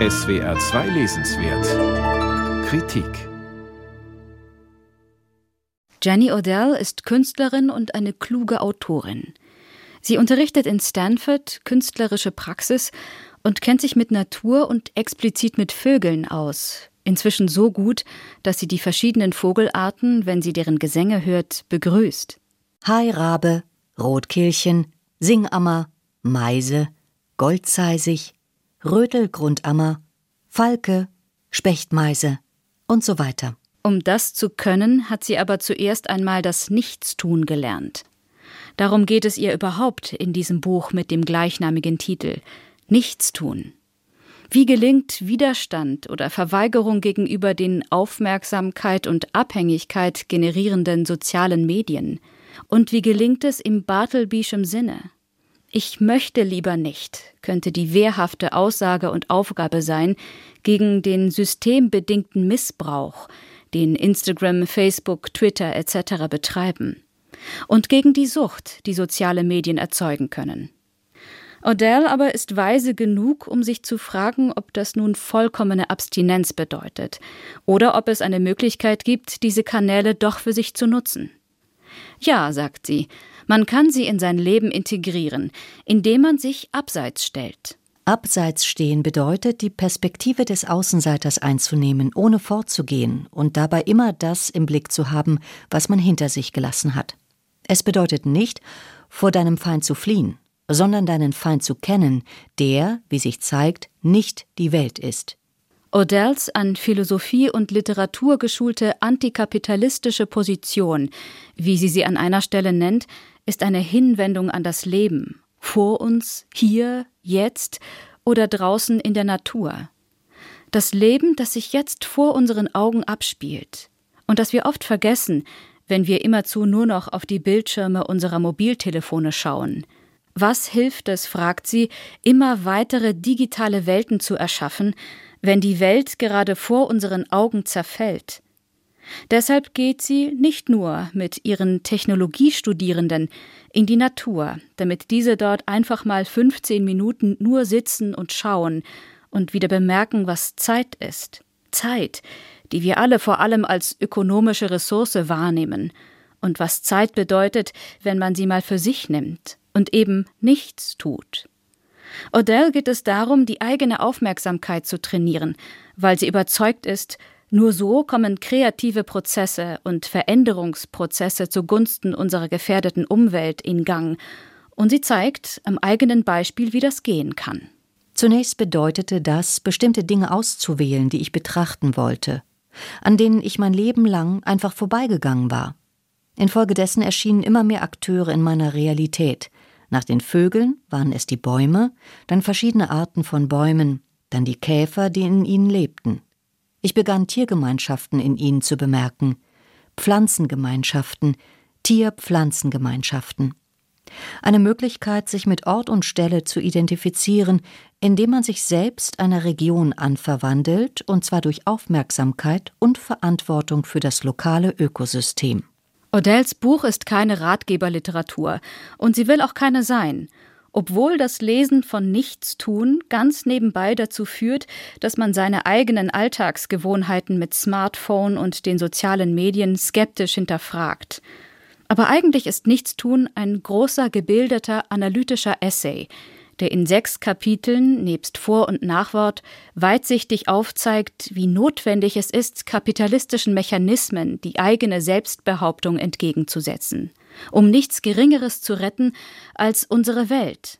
SWR 2 Lesenswert Kritik Jenny Odell ist Künstlerin und eine kluge Autorin. Sie unterrichtet in Stanford künstlerische Praxis und kennt sich mit Natur und explizit mit Vögeln aus. Inzwischen so gut, dass sie die verschiedenen Vogelarten, wenn sie deren Gesänge hört, begrüßt. Rabe, Rotkehlchen, Singammer, Meise, Goldzeisig, Rötelgrundammer, Falke, Spechtmeise und so weiter. Um das zu können, hat sie aber zuerst einmal das Nichtstun gelernt. Darum geht es ihr überhaupt in diesem Buch mit dem gleichnamigen Titel Nichtstun. Wie gelingt Widerstand oder Verweigerung gegenüber den Aufmerksamkeit und Abhängigkeit generierenden sozialen Medien? Und wie gelingt es im Bartleby'schem Sinne? Ich möchte lieber nicht, könnte die wehrhafte Aussage und Aufgabe sein gegen den systembedingten Missbrauch, den Instagram, Facebook, Twitter etc. betreiben, und gegen die Sucht, die soziale Medien erzeugen können. Odell aber ist weise genug, um sich zu fragen, ob das nun vollkommene Abstinenz bedeutet oder ob es eine Möglichkeit gibt, diese Kanäle doch für sich zu nutzen. Ja, sagt sie, man kann sie in sein Leben integrieren, indem man sich abseits stellt. Abseits stehen bedeutet, die Perspektive des Außenseiters einzunehmen, ohne fortzugehen und dabei immer das im Blick zu haben, was man hinter sich gelassen hat. Es bedeutet nicht, vor deinem Feind zu fliehen, sondern deinen Feind zu kennen, der, wie sich zeigt, nicht die Welt ist. Odells an Philosophie und Literatur geschulte antikapitalistische Position, wie sie sie an einer Stelle nennt, ist eine Hinwendung an das Leben, vor uns, hier, jetzt oder draußen in der Natur. Das Leben, das sich jetzt vor unseren Augen abspielt und das wir oft vergessen, wenn wir immerzu nur noch auf die Bildschirme unserer Mobiltelefone schauen. Was hilft es, fragt sie, immer weitere digitale Welten zu erschaffen, wenn die Welt gerade vor unseren Augen zerfällt? Deshalb geht sie nicht nur mit ihren Technologiestudierenden in die Natur, damit diese dort einfach mal 15 Minuten nur sitzen und schauen und wieder bemerken, was Zeit ist. Zeit, die wir alle vor allem als ökonomische Ressource wahrnehmen und was Zeit bedeutet, wenn man sie mal für sich nimmt und eben nichts tut. Odell geht es darum, die eigene Aufmerksamkeit zu trainieren, weil sie überzeugt ist, nur so kommen kreative Prozesse und Veränderungsprozesse zugunsten unserer gefährdeten Umwelt in Gang, und sie zeigt am eigenen Beispiel, wie das gehen kann. Zunächst bedeutete das, bestimmte Dinge auszuwählen, die ich betrachten wollte, an denen ich mein Leben lang einfach vorbeigegangen war. Infolgedessen erschienen immer mehr Akteure in meiner Realität. Nach den Vögeln waren es die Bäume, dann verschiedene Arten von Bäumen, dann die Käfer, die in ihnen lebten. Ich begann Tiergemeinschaften in ihnen zu bemerken, Pflanzengemeinschaften, Tier-Pflanzengemeinschaften. Eine Möglichkeit, sich mit Ort und Stelle zu identifizieren, indem man sich selbst einer Region anverwandelt, und zwar durch Aufmerksamkeit und Verantwortung für das lokale Ökosystem. Odells Buch ist keine Ratgeberliteratur, und sie will auch keine sein obwohl das Lesen von Nichtstun ganz nebenbei dazu führt, dass man seine eigenen Alltagsgewohnheiten mit Smartphone und den sozialen Medien skeptisch hinterfragt. Aber eigentlich ist Nichtstun ein großer, gebildeter, analytischer Essay, der in sechs Kapiteln nebst Vor- und Nachwort weitsichtig aufzeigt, wie notwendig es ist, kapitalistischen Mechanismen die eigene Selbstbehauptung entgegenzusetzen um nichts Geringeres zu retten als unsere Welt,